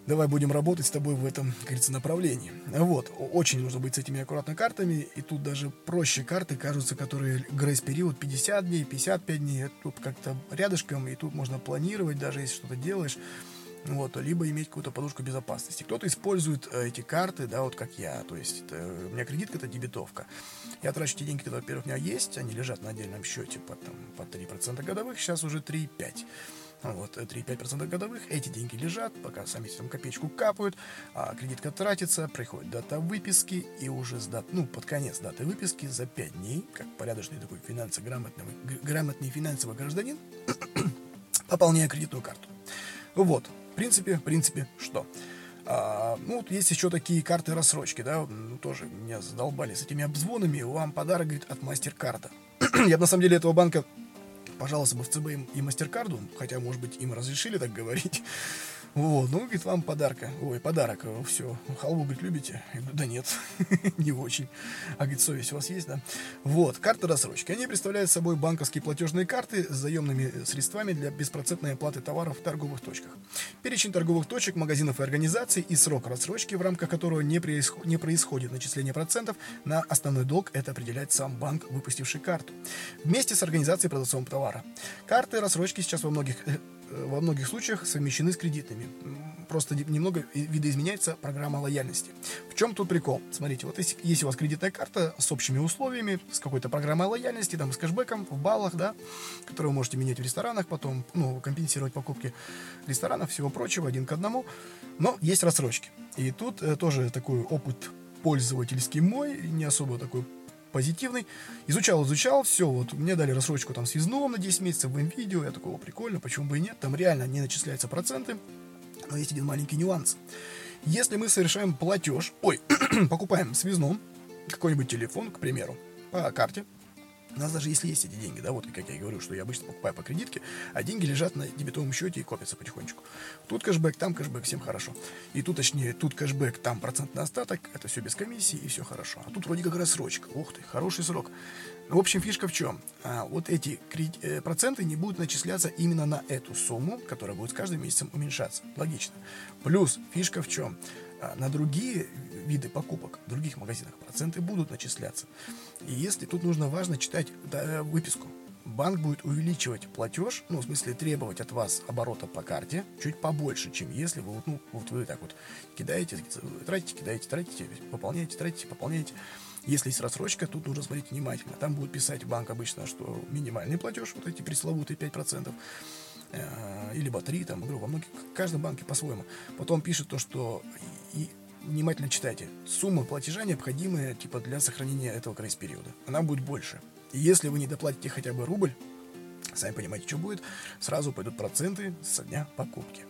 Давай будем работать с тобой в этом, как говорится, направлении. Вот. Очень нужно быть с этими аккуратно картами. И тут даже проще карты кажутся, которые грейс-период 50 дней, 55 дней. Тут как-то рядышком, и тут можно планировать, даже если что-то делаешь вот, либо иметь какую-то подушку безопасности. Кто-то использует э, эти карты, да, вот как я, то есть это, у меня кредитка это дебетовка. Я трачу те деньги, которые, во-первых, у меня есть, они лежат на отдельном счете по, там, по 3% годовых, сейчас уже 3,5%. Вот, 3-5% годовых, эти деньги лежат, пока сами там копеечку капают, а кредитка тратится, приходит дата выписки, и уже с дат, ну, под конец даты выписки за 5 дней, как порядочный такой финансово грамотный, грамотный финансовый гражданин, пополняю кредитную карту. Вот, принципе, в принципе, что? А, ну, вот есть еще такие карты рассрочки, да, ну, тоже меня задолбали с этими обзвонами. Вам подарок, говорит, от Мастеркарда. Я бы, на самом деле, этого банка пожаловался бы в ЦБ и Мастеркарду, хотя, может быть, им разрешили так говорить. Вот, ну, говорит, вам подарка. Ой, подарок, все. Халву, говорит, любите? Я говорю, да нет, не очень. А, говорит, совесть у вас есть, да? Вот, карты рассрочки. Они представляют собой банковские платежные карты с заемными средствами для беспроцентной оплаты товаров в торговых точках. Перечень торговых точек, магазинов и организаций и срок рассрочки, в рамках которого не, происход- не происходит начисление процентов на основной долг, это определяет сам банк, выпустивший карту. Вместе с организацией продавцом товара. Карты рассрочки сейчас во многих э, во многих случаях совмещены с кредитными. Просто немного видоизменяется программа лояльности. В чем тут прикол? Смотрите, вот если, если у вас кредитная карта с общими условиями, с какой-то программой лояльности, там, с кэшбэком, в баллах, да, которые вы можете менять в ресторанах, потом, ну, компенсировать покупки ресторанов, всего прочего, один к одному, но есть рассрочки. И тут э, тоже такой опыт пользовательский мой, не особо такой позитивный. Изучал, изучал, все, вот мне дали рассрочку там связном на 10 месяцев в видео, я такого прикольно, почему бы и нет, там реально не начисляются проценты, но есть один маленький нюанс. Если мы совершаем платеж, ой, покупаем связном какой-нибудь телефон, к примеру, по карте, у нас даже если есть эти деньги, да, вот как я и говорю, что я обычно покупаю по кредитке, а деньги лежат на дебетовом счете и копятся потихонечку. Тут кэшбэк, там кэшбэк, всем хорошо. И тут, точнее, тут кэшбэк, там процентный остаток, это все без комиссии и все хорошо. А тут вроде как рассрочка. Ух ты, хороший срок. В общем, фишка в чем? А, вот эти э, проценты не будут начисляться именно на эту сумму, которая будет с каждым месяцем уменьшаться. Логично. Плюс фишка в чем? А на другие виды покупок в других магазинах проценты будут начисляться. И если тут нужно важно читать да, выписку, банк будет увеличивать платеж, ну, в смысле, требовать от вас оборота по карте чуть побольше, чем если вы, ну, вот вы так вот кидаете, тратите, кидаете, тратите, пополняете, тратите, пополняете. Если есть рассрочка, тут нужно смотреть внимательно. Там будет писать банк обычно, что минимальный платеж, вот эти пресловутые 5%, э, или либо 3, там, говорю, во многих, в каждом банке по-своему. Потом пишет то, что и внимательно читайте. Сумма платежа необходимая, типа, для сохранения этого грейс-периода. Она будет больше. И если вы не доплатите хотя бы рубль, сами понимаете, что будет, сразу пойдут проценты со дня покупки.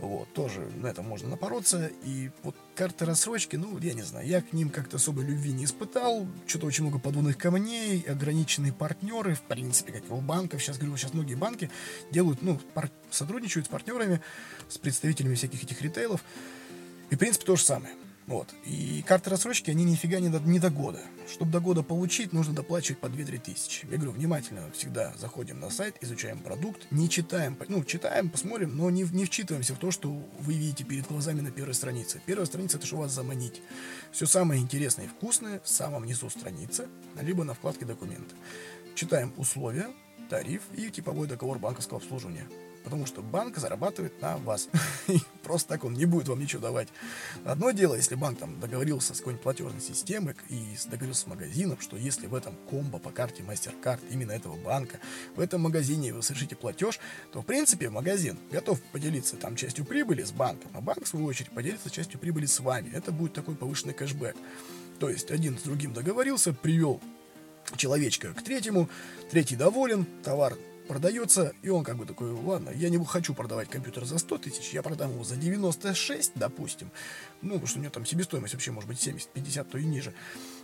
Вот, тоже на это можно напороться. И вот карты рассрочки, ну, я не знаю, я к ним как-то особой любви не испытал. Что-то очень много подводных камней, ограниченные партнеры, в принципе, как и у банков. Сейчас, говорю, сейчас многие банки делают, ну, пар- сотрудничают с партнерами, с представителями всяких этих ритейлов. И, в принципе, то же самое. Вот. И карты рассрочки, они нифига не до, не до года. Чтобы до года получить, нужно доплачивать по 2-3 тысячи. Я говорю, внимательно всегда заходим на сайт, изучаем продукт, не читаем, ну, читаем, посмотрим, но не, не вчитываемся в то, что вы видите перед глазами на первой странице. Первая страница – это что вас заманить. Все самое интересное и вкусное в самом низу страницы, либо на вкладке «Документы». Читаем условия, тариф и типовой договор банковского обслуживания. Потому что банк зарабатывает на вас. Просто так он не будет вам ничего давать. Одно дело, если банк там договорился с какой-нибудь платежной системой и договорился с магазином, что если в этом комбо по карте MasterCard именно этого банка, в этом магазине вы совершите платеж, то в принципе магазин готов поделиться там частью прибыли с банком, а банк в свою очередь поделится частью прибыли с вами. Это будет такой повышенный кэшбэк. То есть один с другим договорился, привел человечка к третьему, третий доволен, товар продается, и он как бы такой, ладно, я не хочу продавать компьютер за 100 тысяч, я продам его за 96, допустим, ну, что у него там себестоимость вообще может быть 70, 50, то и ниже,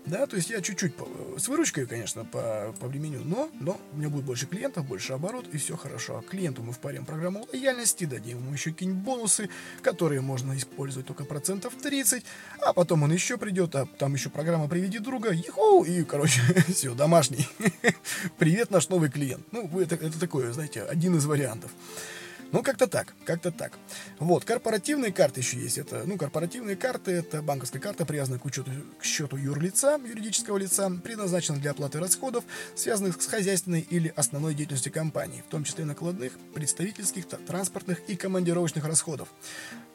да, то есть я чуть-чуть с выручкой, конечно, по, по времени, но, но у меня будет больше клиентов, больше оборот, и все хорошо. А клиенту мы впарим программу лояльности, дадим ему еще какие-нибудь бонусы, которые можно использовать только процентов 30, а потом он еще придет, а там еще программа «Приведи друга», иху, и, короче, все, домашний. Привет, наш новый клиент. Ну, это, это такое, знаете, один из вариантов. Ну, как-то так, как-то так. Вот, корпоративные карты еще есть. Это, ну, корпоративные карты, это банковская карта, привязанная к учету, к счету юрлица, юридического лица, предназначена для оплаты расходов, связанных с хозяйственной или основной деятельностью компании, в том числе накладных, представительских, транспортных и командировочных расходов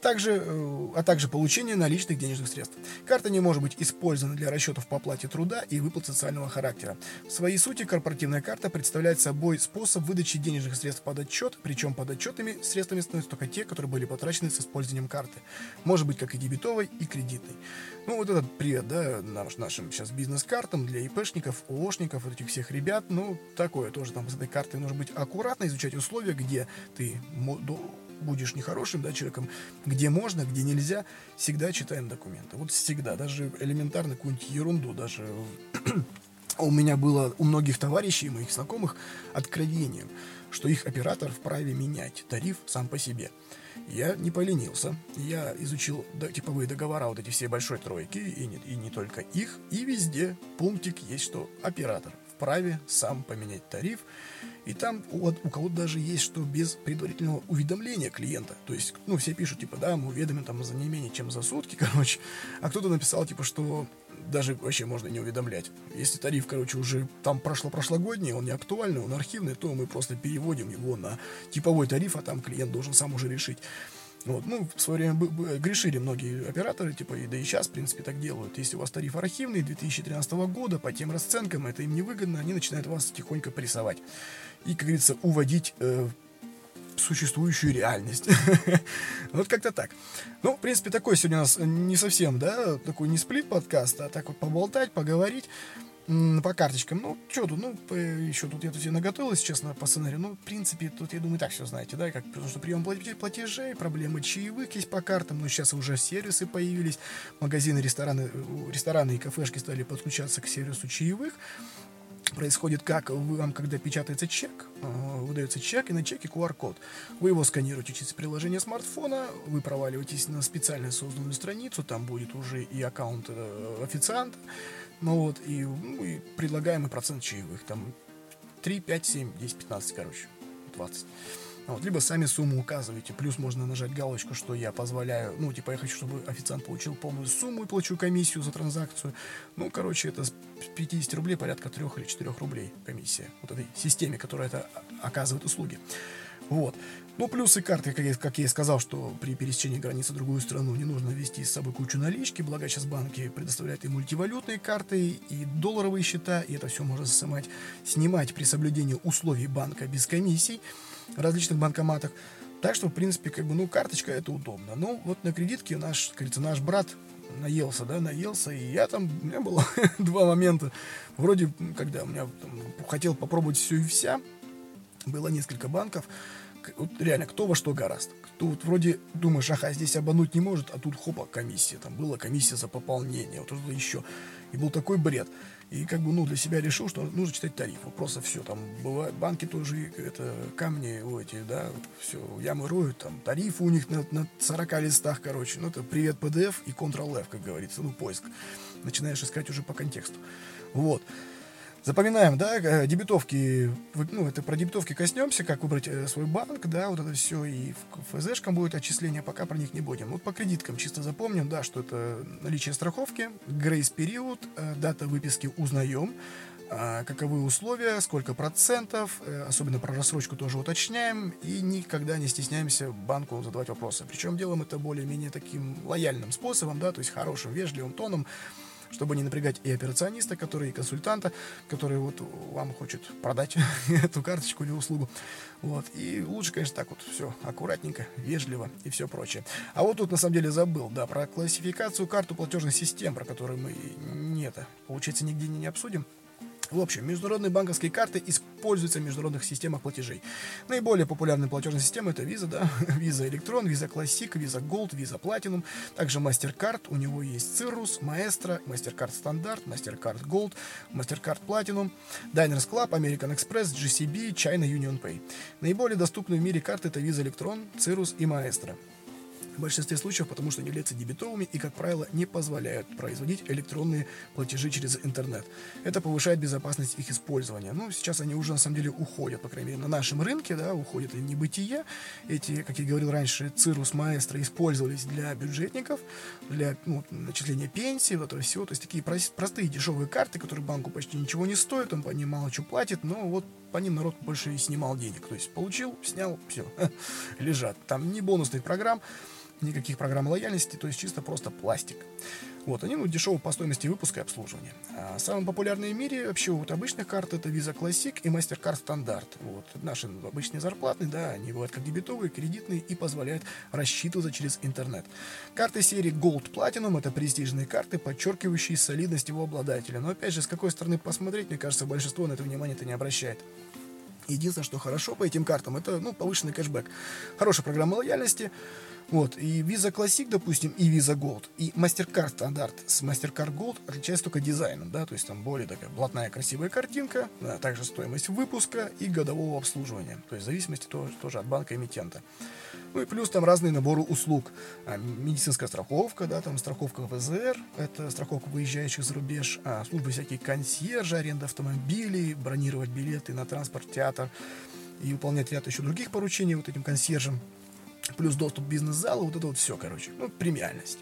также, э, а также получение наличных денежных средств. Карта не может быть использована для расчетов по оплате труда и выплат социального характера. В своей сути корпоративная карта представляет собой способ выдачи денежных средств под отчет, причем под отчетами средствами становятся только те, которые были потрачены с использованием карты. Может быть как и дебетовой, и кредитной. Ну вот этот привет, да, наш, нашим сейчас бизнес-картам для ИПшников, ООшников, вот этих всех ребят, ну такое тоже там с этой картой нужно быть аккуратно, изучать условия, где ты будешь нехорошим да, человеком, где можно, где нельзя, всегда читаем документы. Вот всегда, даже элементарно какую-нибудь ерунду, даже у меня было у многих товарищей, моих знакомых, откровением, что их оператор вправе менять тариф сам по себе. Я не поленился, я изучил типовые договора вот эти все большой тройки, и не, и не только их, и везде пунктик есть, что оператор вправе сам поменять тариф, и там у, у кого-то даже есть, что без предварительного уведомления клиента. То есть, ну, все пишут, типа, да, мы уведомим там за не менее чем за сутки, короче. А кто-то написал, типа, что даже вообще можно не уведомлять. Если тариф, короче, уже там прошло прошлогодний, он не актуальный, он архивный, то мы просто переводим его на типовой тариф, а там клиент должен сам уже решить. Вот, ну, в свое время грешили многие операторы, типа, и да и сейчас, в принципе, так делают. Если у вас тариф архивный 2013 года, по тем расценкам, это им невыгодно, они начинают вас тихонько прессовать. И, как говорится, уводить э, существующую реальность. вот как-то так. Ну, в принципе, такой сегодня у нас не совсем, да, такой не сплит подкаст, а так вот поболтать, поговорить по карточкам. Ну, что тут, ну, еще тут я тут наготовил, если честно, по сценарию. Ну, в принципе, тут, я думаю, так все знаете, да, как, потому что прием платежей, проблемы чаевых есть по картам, но сейчас уже сервисы появились, магазины, рестораны, рестораны и кафешки стали подключаться к сервису чаевых. Происходит как вам, когда печатается чек, э, выдается чек, и на чеке QR-код. Вы его сканируете через приложение смартфона, вы проваливаетесь на специально созданную страницу, там будет уже и аккаунт э, официанта, ну вот, и, ну, и предлагаемый процент чаевых. Там 3, 5, 7, 10, 15, короче. 20. Вот, либо сами сумму указываете. Плюс можно нажать галочку, что я позволяю, ну, типа, я хочу, чтобы официант получил полную сумму и плачу комиссию за транзакцию. Ну, короче, это с 50 рублей порядка 3 или 4 рублей комиссия. Вот этой системе, которая это оказывает услуги. Вот. Ну, плюсы карты, как я, как я и сказал, что при пересечении границы в другую страну не нужно вести с собой кучу налички, благо сейчас банки предоставляют и мультивалютные карты, и долларовые счета, и это все можно снимать, снимать при соблюдении условий банка без комиссий в различных банкоматах. Так что, в принципе, как бы, ну, карточка это удобно. Ну, вот на кредитке наш, как наш брат наелся, да, наелся, и я там, у меня было два момента, вроде, когда у меня там, хотел попробовать все и вся, было несколько банков, вот реально, кто во что гораст. Кто вот вроде думаешь, ага, здесь обмануть не может, а тут хопа, комиссия. Там была комиссия за пополнение, вот что-то еще. И был такой бред. И как бы, ну, для себя решил, что нужно читать тариф. Просто все. Там бывают банки тоже, это камни, вот эти, да, все, ямы роют, там тарифы у них на, на 40 листах, короче. Ну, это привет PDF и Ctrl-F, как говорится, ну, поиск. Начинаешь искать уже по контексту. Вот. Запоминаем, да, э, дебетовки, ну, это про дебетовки коснемся, как выбрать э, свой банк, да, вот это все, и ФЗшкам будет отчисление, пока про них не будем. Вот по кредиткам чисто запомним, да, что это наличие страховки, грейс-период, э, дата выписки узнаем, каковы условия, сколько процентов, особенно про рассрочку тоже уточняем, и никогда не стесняемся банку задавать вопросы. Причем делаем это более-менее таким лояльным способом, да, то есть хорошим, вежливым тоном, чтобы не напрягать и операциониста, который, и консультанта, который вот вам хочет продать эту карточку или услугу. Вот. И лучше, конечно, так вот все аккуратненько, вежливо и все прочее. А вот тут на самом деле забыл, да, про классификацию карту платежных систем, про которую мы не это, получается, нигде не, обсудим. В общем, международные банковские карты используются в международных системах платежей. Наиболее популярные платежные системы это Visa, да, Visa Electron, Visa Classic, Visa Gold, Visa Platinum, также MasterCard, у него есть Cirrus, Maestro, MasterCard Standard, MasterCard Gold, MasterCard Platinum, Diners Club, American Express, GCB, China Union Pay. Наиболее доступные в мире карты это Visa Electron, Cirrus и Maestro в большинстве случаев, потому что они являются дебетовыми и, как правило, не позволяют производить электронные платежи через интернет. Это повышает безопасность их использования. Ну, сейчас они уже, на самом деле, уходят, по крайней мере, на нашем рынке, да, уходят в небытие. Эти, как я говорил раньше, Цирус, Маэстро использовались для бюджетников, для ну, начисления пенсии, вот этого всего. То есть такие простые дешевые карты, которые банку почти ничего не стоят, он по ним мало что платит, но вот по ним народ больше и снимал денег. То есть получил, снял, все, лежат. Там ни бонусных программ, никаких программ лояльности, то есть чисто просто пластик. Вот, они ну, дешевы по стоимости выпуска и обслуживания. А самые популярные в мире вообще вот обычных карт это Visa Classic и MasterCard Standard. Вот, наши обычные зарплатные, да, они бывают как дебетовые, кредитные и позволяют рассчитываться через интернет. Карты серии Gold Platinum это престижные карты, подчеркивающие солидность его обладателя. Но опять же, с какой стороны посмотреть, мне кажется, большинство на это внимание-то не обращает. Единственное, что хорошо по этим картам, это ну, повышенный кэшбэк. Хорошая программа лояльности, вот, и Visa Classic, допустим, и Visa Gold, и MasterCard стандарт с MasterCard Gold отличаются только дизайном, да, то есть там более такая блатная красивая картинка, да, также стоимость выпуска и годового обслуживания, то есть в зависимости тоже, тоже от банка эмитента. Ну и плюс там разные наборы услуг. А, медицинская страховка, да, там страховка ВЗР, это страховка выезжающих за рубеж, а, службы всякие консьержи, аренда автомобилей, бронировать билеты на транспорт, театр и выполнять ряд еще других поручений вот этим консьержам плюс доступ к бизнес-залу, вот это вот все, короче, ну, премиальность.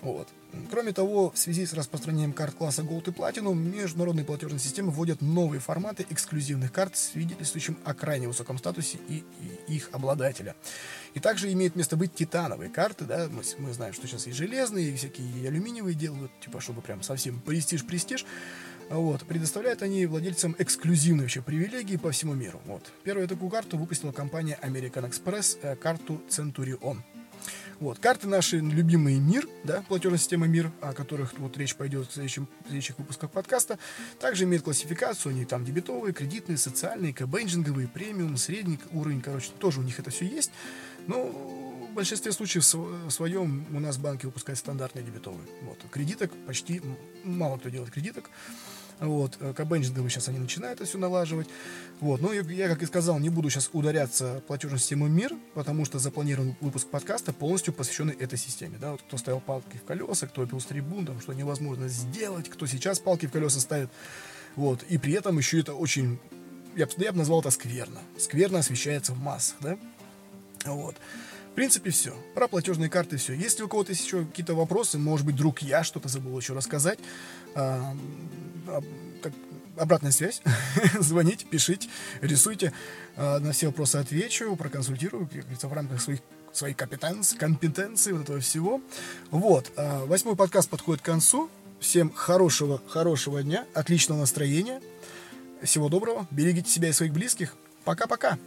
Вот. Кроме того, в связи с распространением карт класса Gold и Platinum, международные платежные системы вводят новые форматы эксклюзивных карт, свидетельствующим о крайне высоком статусе и, и их обладателя. И также имеет место быть титановые карты, да, мы, мы знаем, что сейчас и железные, и всякие и алюминиевые делают, типа, чтобы прям совсем престиж-престиж. Вот. Предоставляют они владельцам эксклюзивные вообще привилегии по всему миру. Вот. Первую такую карту выпустила компания American Express, э, карту Centurion. Вот. Карты наши любимые МИР, да, платежная система МИР, о которых вот речь пойдет в, следующем, в следующих выпусках подкаста, также имеют классификацию, они там дебетовые, кредитные, социальные, кэбенджинговые, премиум, средний уровень, короче, тоже у них это все есть. Но в большинстве случаев в своем у нас банки выпускают стандартные дебетовые. Вот. Кредиток почти мало кто делает кредиток. Вот, э, кабенджинговые сейчас они начинают это все налаживать. Вот, ну, я, как и сказал, не буду сейчас ударяться платежной системой МИР, потому что запланирован выпуск подкаста полностью посвященный этой системе. Да, вот кто ставил палки в колеса, кто пил с трибун, там, что невозможно сделать, кто сейчас палки в колеса ставит. Вот, и при этом еще это очень я, я бы назвал это скверно. Скверно освещается в массах, да? Вот. Принципе, все. Про платежные карты все. Если у кого-то еще какие-то вопросы, может быть, вдруг я что-то забыл еще рассказать, а, а, обратная связь, звоните, пишите, рисуйте. А, на все вопросы отвечу, проконсультирую, как говорится, в рамках своих своей компетенции, компетенции вот этого всего. Вот. а, Восьмой подкаст подходит к концу. Всем хорошего, хорошего дня, отличного настроения. Всего доброго. Берегите себя и своих близких. Пока-пока.